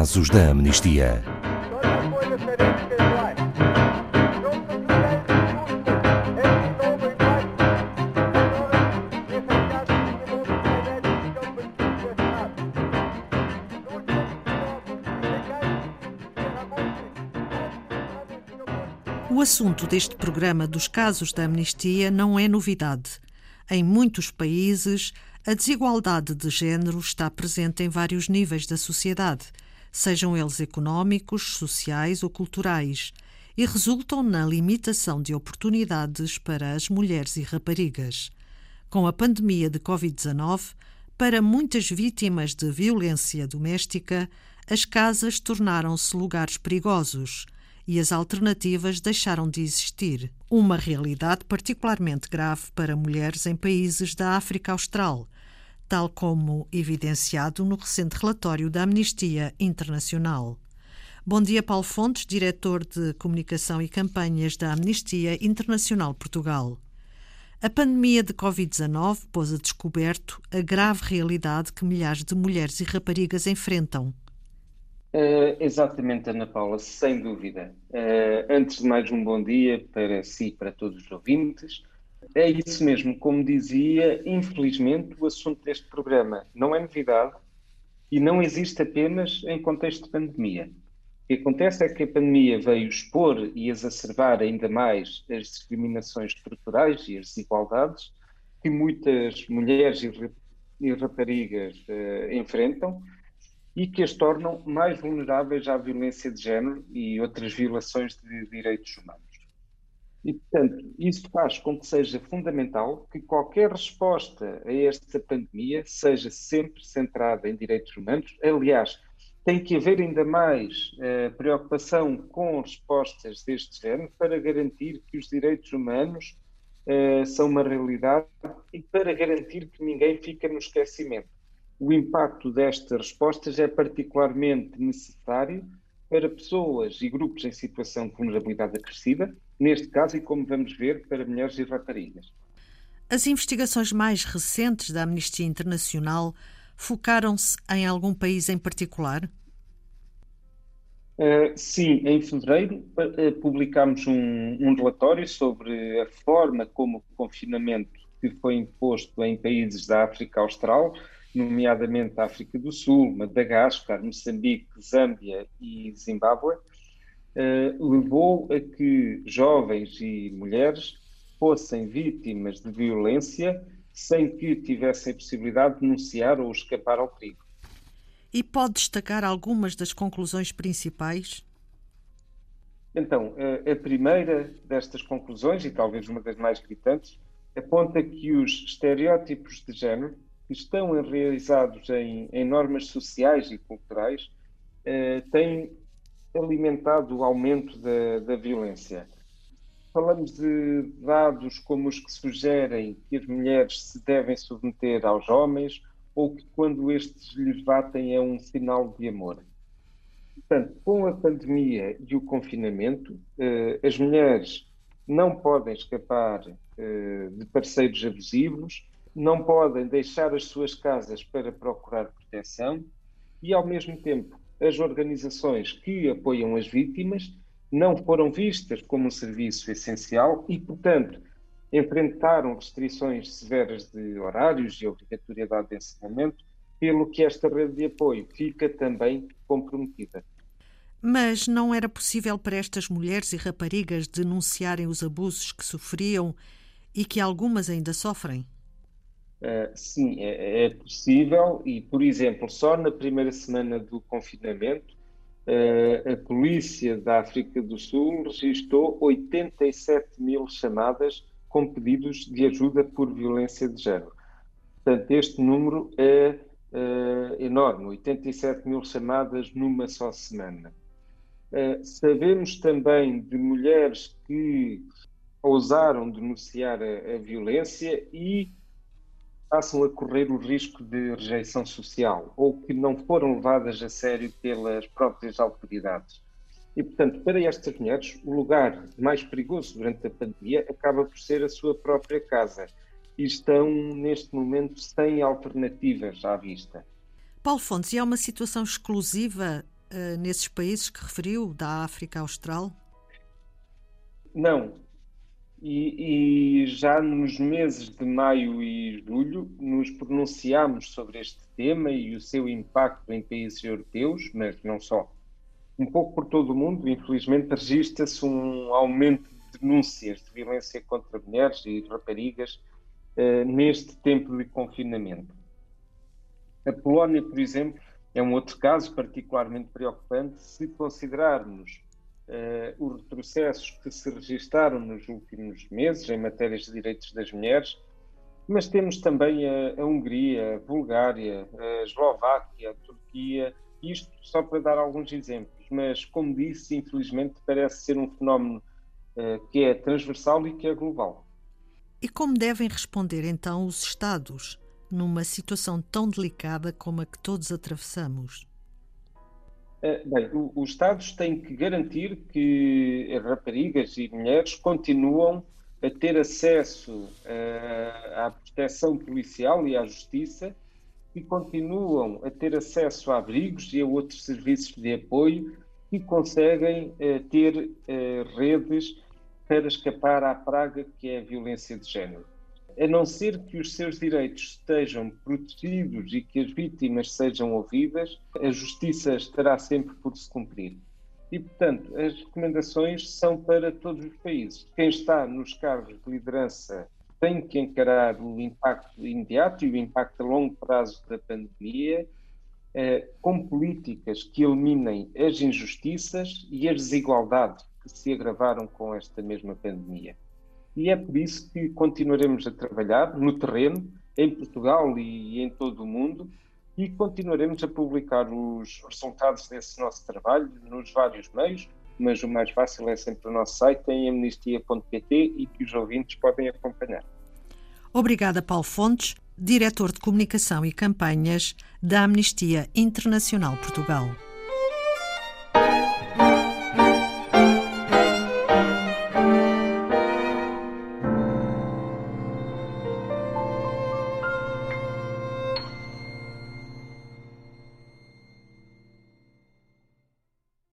casos da amnistia. O assunto deste programa dos casos da amnistia não é novidade. Em muitos países, a desigualdade de género está presente em vários níveis da sociedade, sejam eles económicos, sociais ou culturais, e resultam na limitação de oportunidades para as mulheres e raparigas. Com a pandemia de Covid-19, para muitas vítimas de violência doméstica, as casas tornaram-se lugares perigosos e as alternativas deixaram de existir. Uma realidade particularmente grave para mulheres em países da África Austral, tal como evidenciado no recente relatório da Amnistia Internacional. Bom dia, Paulo Fontes, diretor de Comunicação e Campanhas da Amnistia Internacional Portugal. A pandemia de Covid-19 pôs a descoberto a grave realidade que milhares de mulheres e raparigas enfrentam. Uh, exatamente, Ana Paula, sem dúvida. Uh, antes de mais, um bom dia para si e para todos os ouvintes. É isso mesmo, como dizia, infelizmente o assunto deste programa não é novidade e não existe apenas em contexto de pandemia. O que acontece é que a pandemia veio expor e exacerbar ainda mais as discriminações estruturais e as desigualdades que muitas mulheres e raparigas uh, enfrentam e que as tornam mais vulneráveis à violência de género e outras violações de direitos humanos. E, portanto, isso faz com que seja fundamental que qualquer resposta a esta pandemia seja sempre centrada em direitos humanos. Aliás, tem que haver ainda mais eh, preocupação com respostas deste género para garantir que os direitos humanos eh, são uma realidade e para garantir que ninguém fica no esquecimento o impacto destas respostas é particularmente necessário para pessoas e grupos em situação de vulnerabilidade acrescida, neste caso, e como vamos ver, para mulheres e raparigas. As investigações mais recentes da Amnistia Internacional focaram-se em algum país em particular? Uh, sim, em fevereiro uh, publicámos um, um, relatório sobre a forma como o confinamento que foi imposto em países da África Austral nomeadamente África do Sul, Madagascar, Moçambique, Zâmbia e Zimbábue, uh, levou a que jovens e mulheres fossem vítimas de violência sem que tivessem a possibilidade de denunciar ou escapar ao perigo. E pode destacar algumas das conclusões principais? Então, a primeira destas conclusões, e talvez uma das mais gritantes, aponta que os estereótipos de género que estão enraizados em, em normas sociais e culturais eh, têm alimentado o aumento da, da violência. Falamos de dados como os que sugerem que as mulheres se devem submeter aos homens ou que quando estes lhes batem é um sinal de amor. Portanto, com a pandemia e o confinamento, eh, as mulheres não podem escapar eh, de parceiros abusivos, não podem deixar as suas casas para procurar proteção e, ao mesmo tempo, as organizações que apoiam as vítimas não foram vistas como um serviço essencial e, portanto, enfrentaram restrições severas de horários e obrigatoriedade de ensinamento, pelo que esta rede de apoio fica também comprometida. Mas não era possível para estas mulheres e raparigas denunciarem os abusos que sofriam e que algumas ainda sofrem? Uh, sim, é, é, possível e, por exemplo, só na primeira semana do confinamento, uh, a polícia da África do Sul registrou 87 mil chamadas com pedidos de ajuda por violência de género. Portanto, este número é uh, enorme, 87 mil chamadas numa só semana. sabemos também de mulheres que ousaram denunciar a, a violência e passam a correr o risco de rejeição social ou que não foram levadas a sério pelas próprias autoridades. E, portanto, para estas mulheres, o lugar mais perigoso durante a pandemia acaba por ser a sua própria casa e estão, neste momento, sem alternativas à vista. Paulo Fontes, e é uma situação exclusiva uh, nesses países que referiu, da África Austral? Não. E, e, já nos meses de maio e julho nos pronunciámos sobre este tema e o seu impacto em países europeus, mas não só. Um pouco por todo o mundo, infelizmente, registra-se um aumento de denúncias de violência contra mulheres e raparigas uh, neste tempo de confinamento. A Polónia, por exemplo, é um outro caso particularmente preocupante se considerarmos uh, os retrocessos que se registaram nos últimos meses em matérias de direitos das mulheres, mas temos também a, a Hungria, a Bulgária, a Eslováquia, a Turquia, isto só para dar alguns exemplos, mas como disse, infelizmente parece ser um fenómeno uh, que é transversal e que é global. E como devem responder então os Estados numa situação tão delicada como a que todos atravessamos? Eh, bem, os Estados têm que garantir que raparigas e mulheres continuam a ter acesso uh, à proteção policial e à justiça e continuam a ter acesso a abrigos e a outros serviços de apoio e conseguem ter redes para escapar à praga que é a violência de género a não ser que os seus direitos estejam protegidos e que as vítimas sejam ouvidas, a justiça estará sempre por se cumprir. E, portanto, as recomendações são para todos os países. Quem está nos cargos de liderança tem que encarar o impacto imediato e o impacto a longo prazo da pandemia, eh, com políticas que eliminem as injustiças e as desigualdades que se agravaram com esta mesma pandemia e é por isso que continuaremos a trabalhar no terreno, em Portugal e em todo o mundo, e continuaremos a publicar os resultados desse nosso trabalho nos vários meios, mas o mais fácil é sempre o nosso site em amnistia.pt e que os ouvintes podem acompanhar. Obrigada, Paulo Fontes, diretor de comunicação e campanhas da Amnistia Internacional Portugal.